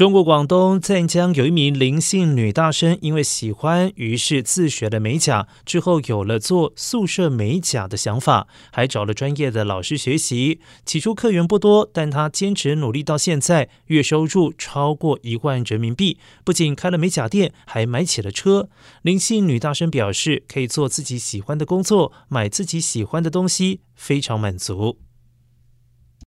中国广东湛江有一名林姓女大生因为喜欢于是自学了美甲之后有了做宿舍美甲的想法还找了专业的老师学习起初客源不多但她坚持努力到现在月收入超过一万人民币不仅开了美甲店还买起了车。林姓女大生表示可以做自己喜欢的工作买自己喜欢的东西非常满足。